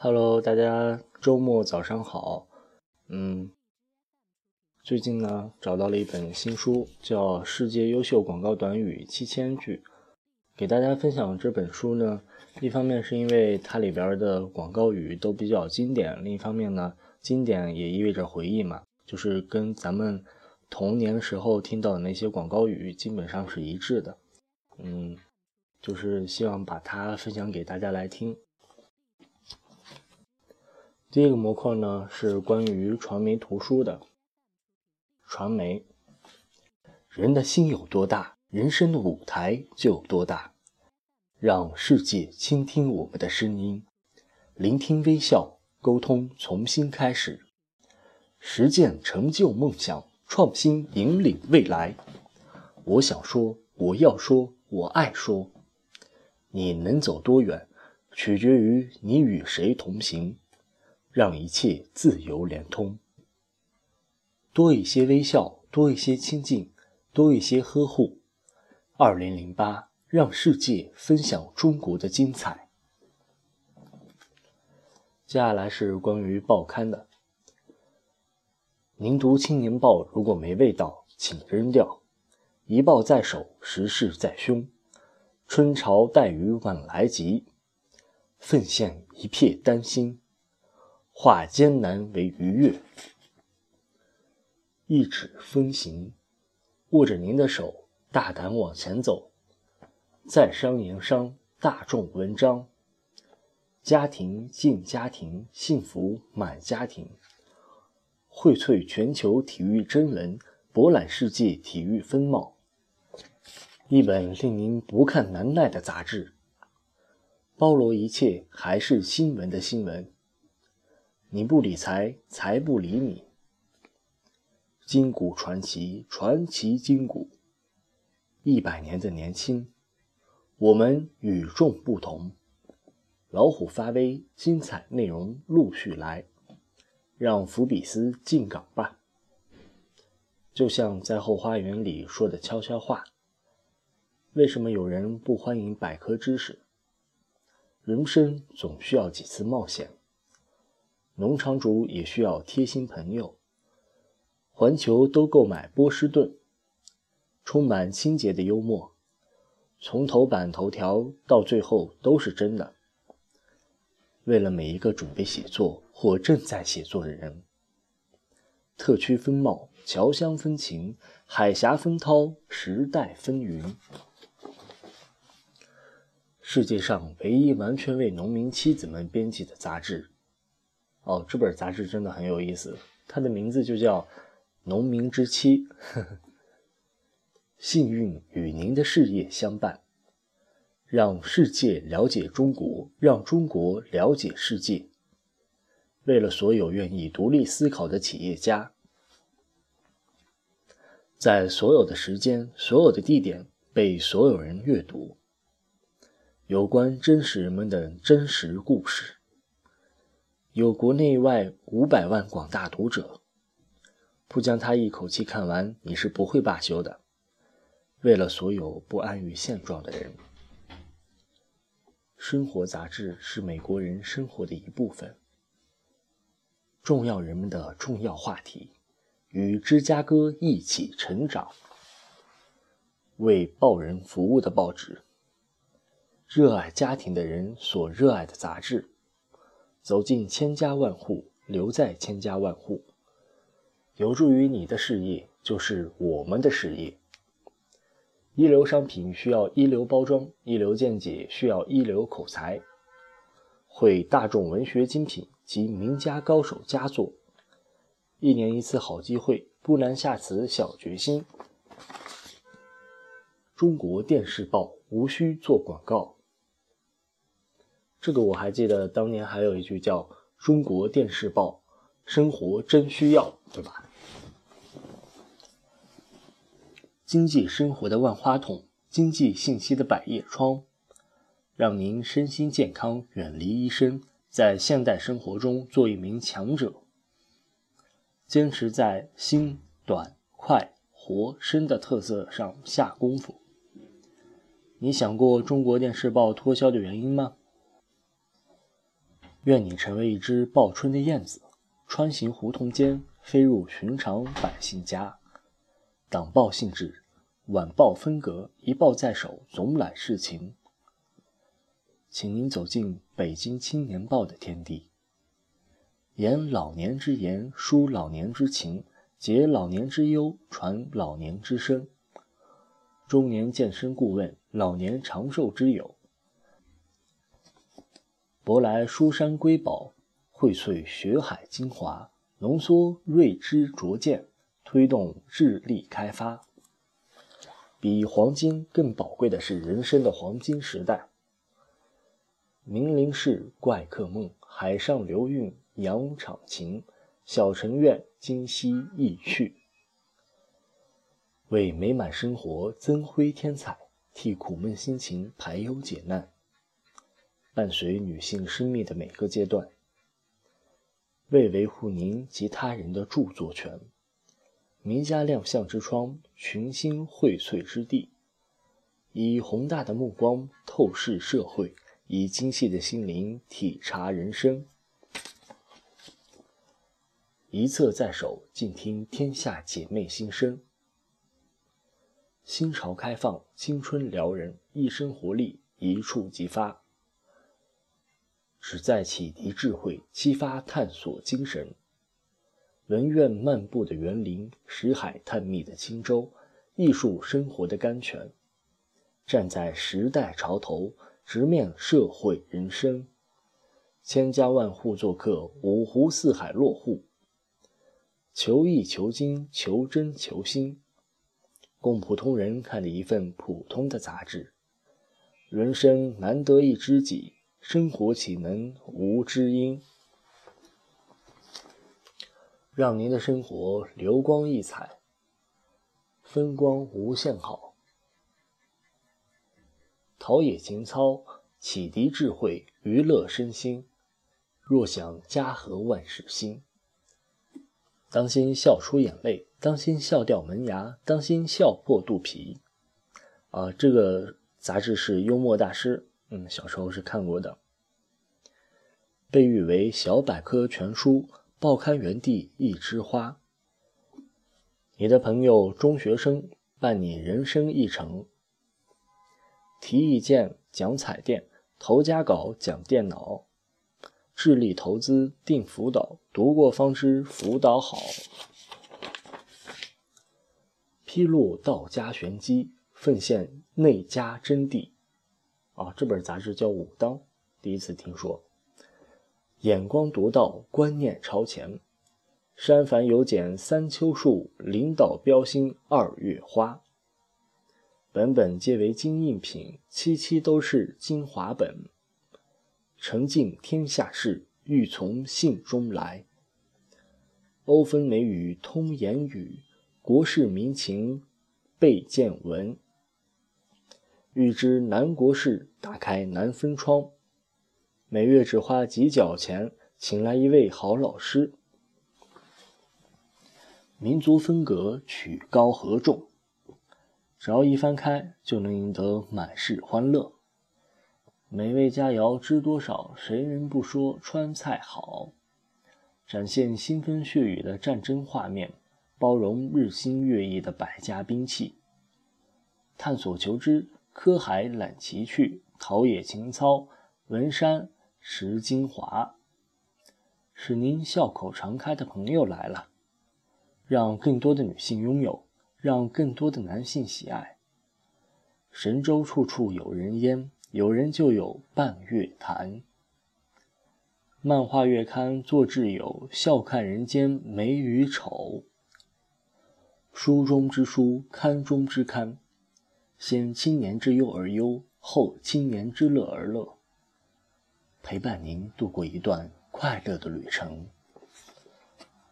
Hello，大家周末早上好。嗯，最近呢找到了一本新书，叫《世界优秀广告短语七千句》，给大家分享这本书呢。一方面是因为它里边的广告语都比较经典，另一方面呢，经典也意味着回忆嘛，就是跟咱们童年时候听到的那些广告语基本上是一致的。嗯，就是希望把它分享给大家来听。第一个模块呢是关于传媒图书的。传媒，人的心有多大，人生的舞台就有多大。让世界倾听我们的声音，聆听微笑，沟通重新开始，实践成就梦想，创新引领未来。我想说，我要说，我爱说。你能走多远，取决于你与谁同行。让一切自由连通，多一些微笑，多一些亲近，多一些呵护。二零零八。让世界分享中国的精彩。接下来是关于报刊的。您读《青年报》，如果没味道，请扔掉。一报在手，时事在胸。春潮带雨晚来急，奉献一片丹心，化艰难为愉悦。一指风行，握着您的手，大胆往前走。在商言商，大众文章，家庭进家庭，幸福满家庭，荟萃全球体育真文，博览世界体育风貌，一本令您不看难耐的杂志，包罗一切，还是新闻的新闻。你不理财，财不理你。金谷传奇，传奇金谷，一百年的年轻。我们与众不同，老虎发威，精彩内容陆续来，让福比斯进港吧。就像在后花园里说的悄悄话。为什么有人不欢迎百科知识？人生总需要几次冒险，农场主也需要贴心朋友。环球都购买波士顿，充满清洁的幽默。从头版头条到最后都是真的。为了每一个准备写作或正在写作的人，特区风貌，侨乡风情，海峡风涛，时代风云。世界上唯一完全为农民妻子们编辑的杂志。哦，这本杂志真的很有意思，它的名字就叫《农民之妻》。呵呵幸运与您的事业相伴，让世界了解中国，让中国了解世界。为了所有愿意独立思考的企业家，在所有的时间、所有的地点被所有人阅读，有关真实人们的真实故事，有国内外五百万广大读者，不将它一口气看完，你是不会罢休的。为了所有不安于现状的人，生活杂志是美国人生活的一部分。重要人们的重要话题，与芝加哥一起成长。为报人服务的报纸，热爱家庭的人所热爱的杂志，走进千家万户，留在千家万户，有助于你的事业，就是我们的事业。一流商品需要一流包装，一流见解需要一流口才。会大众文学精品及名家高手佳作，一年一次好机会，不难下此小决心。中国电视报无需做广告，这个我还记得，当年还有一句叫“中国电视报，生活真需要”，对吧？经济生活的万花筒，经济信息的百叶窗，让您身心健康，远离医生，在现代生活中做一名强者。坚持在新、短、快、活、深的特色上下功夫。你想过中国电视报脱销的原因吗？愿你成为一只报春的燕子，穿行胡同间，飞入寻常百姓家。党报性质，晚报分隔，一报在手，总揽事情。请您走进《北京青年报》的天地，言老年之言，抒老年之情，解老年之忧，传老年之声。中年健身顾问，老年长寿之友。博来书山瑰宝，荟萃学海精华，浓缩睿知拙见，推动智力开发。比黄金更宝贵的是人生的黄金时代。明陵事，怪客梦，海上流韵，扬场情，小城院，今夕易去。为美满生活增辉添彩，替苦闷心情排忧解难。伴随女性生命的每个阶段，为维护您及他人的著作权，名家亮相之窗，群星荟萃之地，以宏大的目光透视社会，以精细的心灵体察人生。一册在手，静听天下姐妹心声。新潮开放，青春撩人，一身活力一触即发。旨在启迪智慧，激发探索精神。文苑漫步的园林，石海探秘的轻舟，艺术生活的甘泉。站在时代潮头，直面社会人生。千家万户做客，五湖四海落户。求艺求精，求真求新，供普通人看的一份普通的杂志。人生难得一知己。生活岂能无知音？让您的生活流光溢彩，风光无限好。陶冶情操，启迪智慧，娱乐身心。若想家和万事兴，当心笑出眼泪，当心笑掉门牙，当心笑破肚皮。啊，这个杂志是幽默大师。嗯，小时候是看过的，被誉为小百科全书，报刊园地一枝花。你的朋友中学生伴你人生一程，提意见讲彩电，投家稿讲电脑，智力投资定辅导，读过方知辅导好。披露道家玄机，奉献内家真谛。啊，这本杂志叫《武当》，第一次听说。眼光独到，观念超前。山繁有简三秋树，领导标新二月花。本本皆为金印品，期期都是精华本。诚敬天下事，欲从信中来。欧风美语通言语，国事民情备见闻。欲知南国事，打开南风窗。每月只花几角钱，请来一位好老师。民族风格，曲高和重，只要一翻开，就能赢得满是欢乐。美味佳肴知多少？谁人不说川菜好？展现腥风血雨的战争画面，包容日新月异的百家兵器，探索求知。科海揽奇趣，陶冶情操，文山识精华，使您笑口常开的朋友来了，让更多的女性拥有，让更多的男性喜爱。神州处处有人烟，有人就有半月谈。漫画月刊做挚友，笑看人间美与丑。书中之书，刊中之刊。先青年之忧而忧，后青年之乐而乐，陪伴您度过一段快乐的旅程。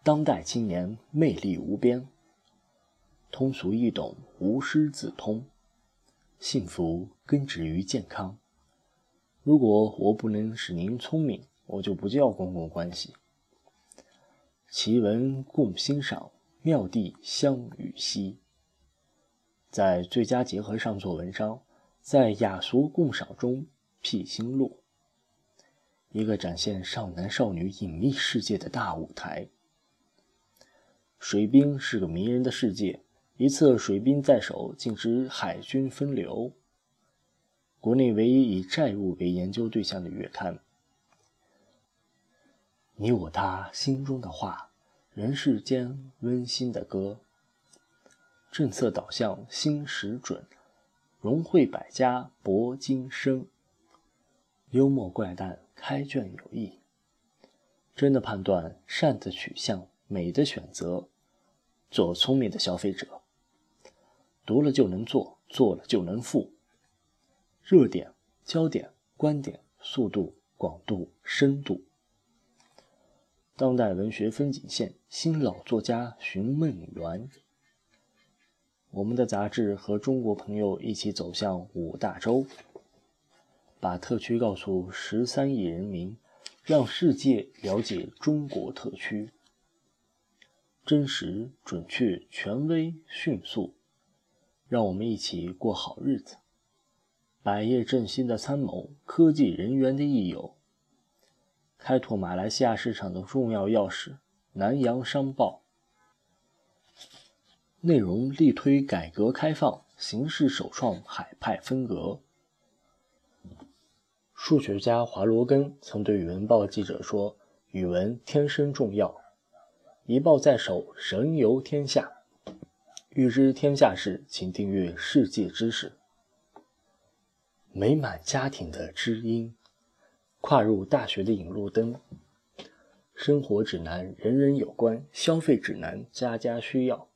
当代青年魅力无边，通俗易懂，无师自通，幸福根植于健康。如果我不能使您聪明，我就不叫公共关系。奇文共欣赏，妙地相与兮。在最佳结合上做文章，在雅俗共赏中辟新路。一个展现少男少女隐秘世界的大舞台。水兵是个迷人的世界，一次水兵在手，竟知海军分流。国内唯一以债务为研究对象的月刊。你我他心中的话，人世间温馨的歌。政策导向心识准，融汇百家博今生。幽默怪诞开卷有益，真的判断善的取向，美的选择，做聪明的消费者。读了就能做，做了就能富。热点、焦点、观点、速度、广度、深度。当代文学风景线，新老作家寻梦园。我们的杂志和中国朋友一起走向五大洲，把特区告诉十三亿人民，让世界了解中国特区。真实、准确、权威、迅速，让我们一起过好日子。百业振兴的参谋，科技人员的益友。开拓马来西亚市场的重要钥匙，《南洋商报》内容力推改革开放，形式首创海派风格。数学家华罗庚曾对语文报记者说：“语文天生重要，一报在手，神游天下。欲知天下事，请订阅《世界知识》。美满家庭的知音。”跨入大学的引路灯，生活指南人人有关，消费指南家家需要。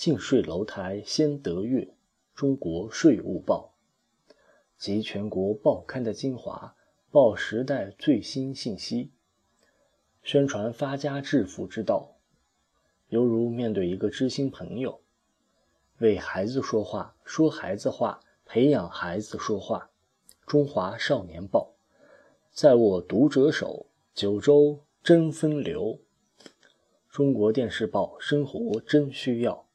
近税楼台先得月，中国税务报集全国报刊的精华，报时代最新信息，宣传发家致富之道，犹如面对一个知心朋友，为孩子说话，说孩子话，培养孩子说话。中华少年报。在握读者手，九州真风流。中国电视报，生活真需要。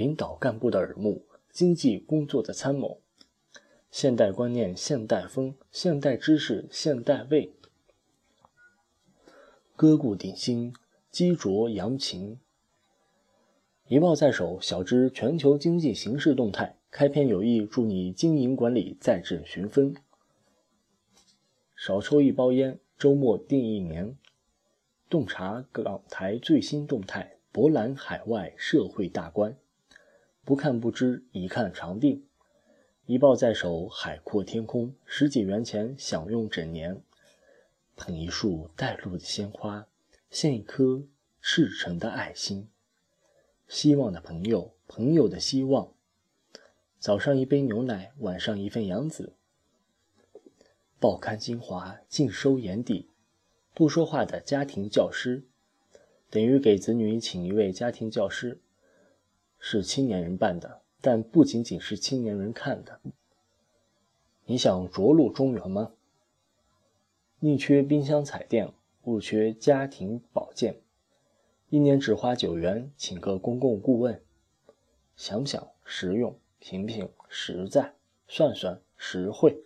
领导干部的耳目，经济工作的参谋。现代观念，现代风，现代知识，现代味。歌舞鼎新，击浊扬琴。一报在手，小知全球经济形势动态。开篇有益，助你经营管理再振寻风。少抽一包烟，周末定一年。洞察港台最新动态，博览海外社会大观。不看不知，一看常定。一抱在手，海阔天空。十几元钱享用整年。捧一束带露的鲜花，献一颗赤诚的爱心。希望的朋友，朋友的希望。早上一杯牛奶，晚上一份杨子。报刊精华尽收眼底，不说话的家庭教师，等于给子女请一位家庭教师，是青年人办的，但不仅仅是青年人看的。你想着陆中原吗？宁缺冰箱彩电，不缺家庭保健。一年只花九元，请个公共顾问，想想实用，品品实在，算算实惠。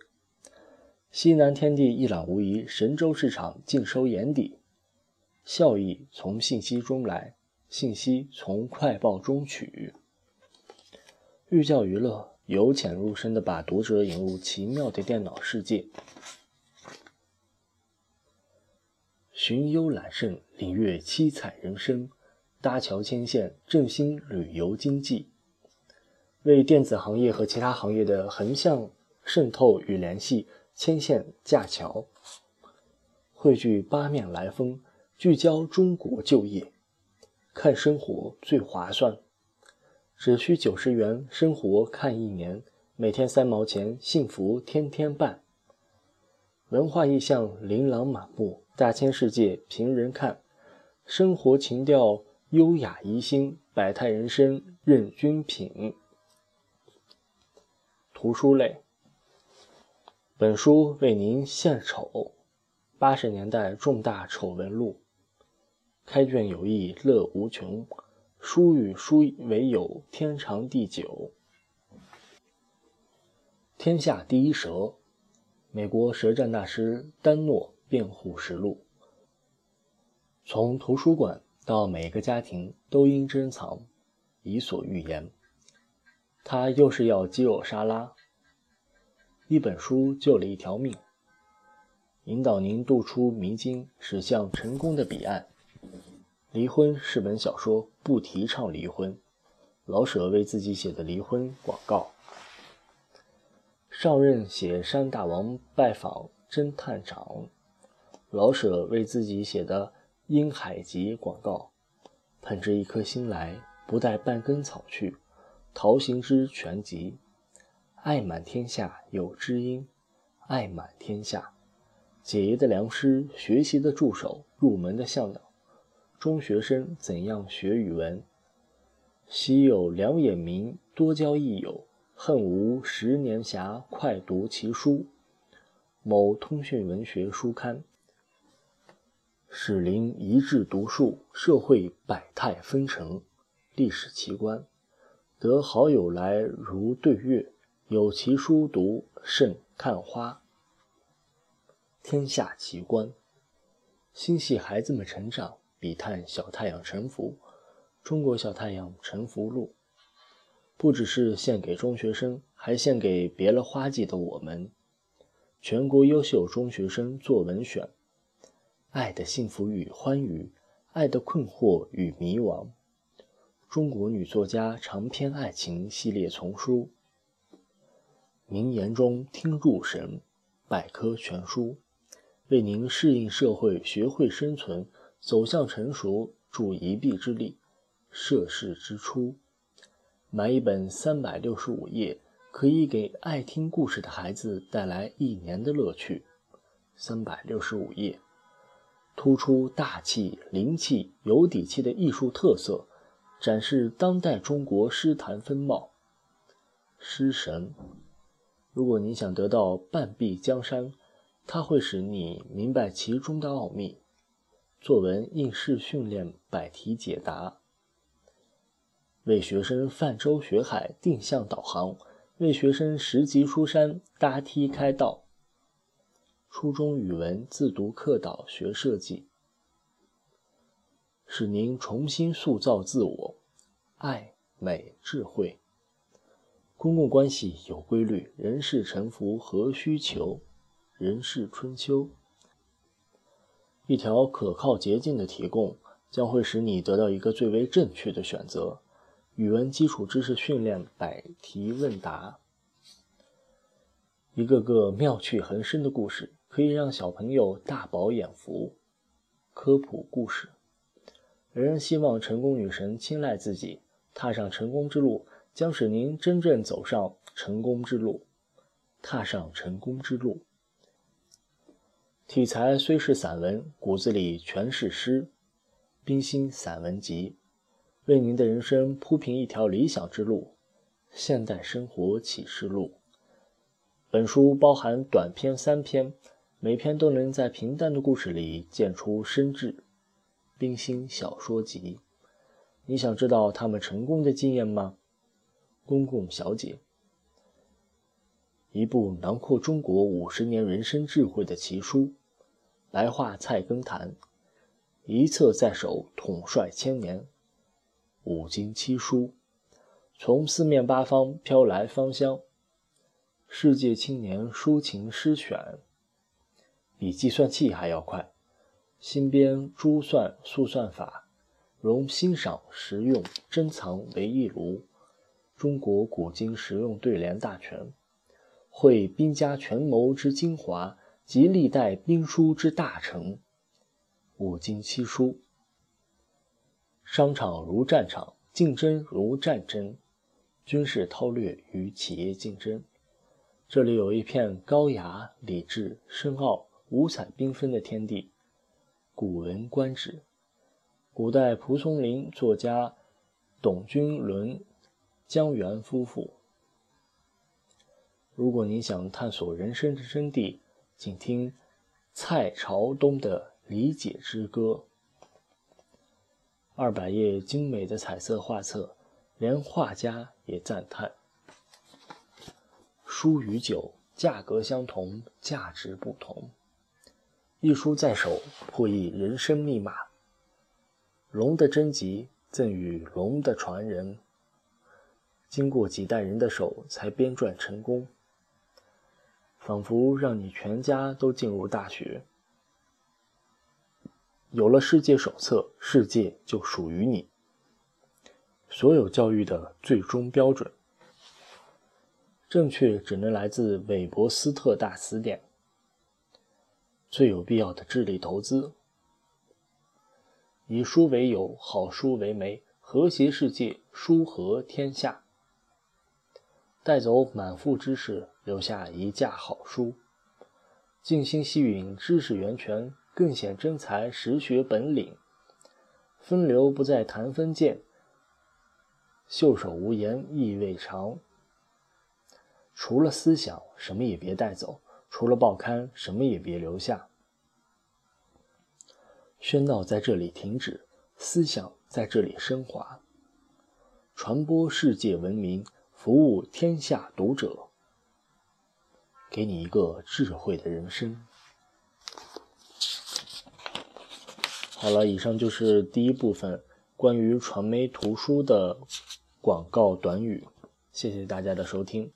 西南天地一览无遗，神州市场尽收眼底。效益从信息中来，信息从快报中取。寓教于乐，由浅入深的把读者引入奇妙的电脑世界。寻幽揽胜，领略七彩人生，搭桥牵线，振兴旅游经济，为电子行业和其他行业的横向渗透与联系。牵线架桥，汇聚八面来风，聚焦中国就业，看生活最划算，只需九十元，生活看一年，每天三毛钱，幸福天天办。文化意象琳琅满目，大千世界凭人看，生活情调优雅怡心，百态人生任君品。图书类。本书为您献丑，八十年代重大丑闻录，开卷有益，乐无穷。书与书为友，天长地久。天下第一蛇，美国舌战大师丹诺辩护实录。从图书馆到每个家庭都应珍藏，以所欲言。他又是要鸡肉沙拉。一本书救了一条命，引导您渡出迷津，驶向成功的彼岸。离婚是本小说，不提倡离婚。老舍为自己写的离婚广告。上任写山大王拜访侦探长，老舍为自己写的。因海集广告，捧着一颗心来，不带半根草去。陶行知全集，爱满天下有知音，爱满天下。解疑的良师，学习的助手，入门的向导。中学生怎样学语文？昔有两眼明，多交益友。恨无十年暇，快读其书。某通讯文学书刊。使林一致读数，社会百态纷呈，历史奇观。得好友来如对月，有其书读，胜看花。天下奇观，心系孩子们成长，比探小太阳沉浮。中国小太阳沉浮录，不只是献给中学生，还献给别了花季的我们。全国优秀中学生作文选。爱的幸福与欢愉，爱的困惑与迷惘。中国女作家长篇爱情系列丛书。名言中听入神，百科全书，为您适应社会、学会生存、走向成熟助一臂之力。涉世之初，买一本三百六十五页，可以给爱听故事的孩子带来一年的乐趣。三百六十五页。突出大气、灵气、有底气的艺术特色，展示当代中国诗坛风貌。诗神，如果你想得到半壁江山，它会使你明白其中的奥秘。作文应试训练百题解答，为学生泛舟学海定向导航，为学生拾级出山搭梯开道。初中语文自读课导学设计，使您重新塑造自我。爱、美、智慧。公共关系有规律，人事沉浮何须求？人事春秋。一条可靠捷径的提供，将会使你得到一个最为正确的选择。语文基础知识训练百题问答，一个个妙趣横生的故事。可以让小朋友大饱眼福。科普故事，人人希望成功女神青睐自己，踏上成功之路，将使您真正走上成功之路。踏上成功之路。题材虽是散文，骨子里全是诗。冰心散文集，为您的人生铺平一条理想之路。现代生活启示录。本书包含短篇三篇。每篇都能在平淡的故事里见出深挚。冰心小说集，你想知道他们成功的经验吗？公共小姐，一部囊括中国五十年人生智慧的奇书，白话菜根谭，一册在手，统帅千年。五经七书，从四面八方飘来芳香。世界青年抒情诗选。比计算器还要快，新编珠算速算法，融欣赏实用珍藏为一炉。中国古今实用对联大全，绘兵家权谋之精华及历代兵书之大成。五经七书，商场如战场，竞争如战争，军事韬略与企业竞争。这里有一片高雅、理智、深奥。五彩缤纷的天地，《古文观止》，古代蒲松龄作家董君伦、江源夫妇。如果你想探索人生之真谛，请听蔡朝东的《理解之歌》。二百页精美的彩色画册，连画家也赞叹。书与酒，价格相同，价值不同。一书在手，破译人生密码。龙的真集赠予龙的传人，经过几代人的手才编撰成功，仿佛让你全家都进入大学。有了世界手册，世界就属于你。所有教育的最终标准，正确只能来自韦伯斯特大词典。最有必要的智力投资，以书为友，好书为媒，和谐世界，书和天下。带走满腹知识，留下一架好书。静心细蕴知识源泉，更显真才实学本领。风流不再谈封建，袖手无言意味长。除了思想，什么也别带走。除了报刊，什么也别留下。喧闹在这里停止，思想在这里升华，传播世界文明，服务天下读者，给你一个智慧的人生。好了，以上就是第一部分关于传媒图书的广告短语，谢谢大家的收听。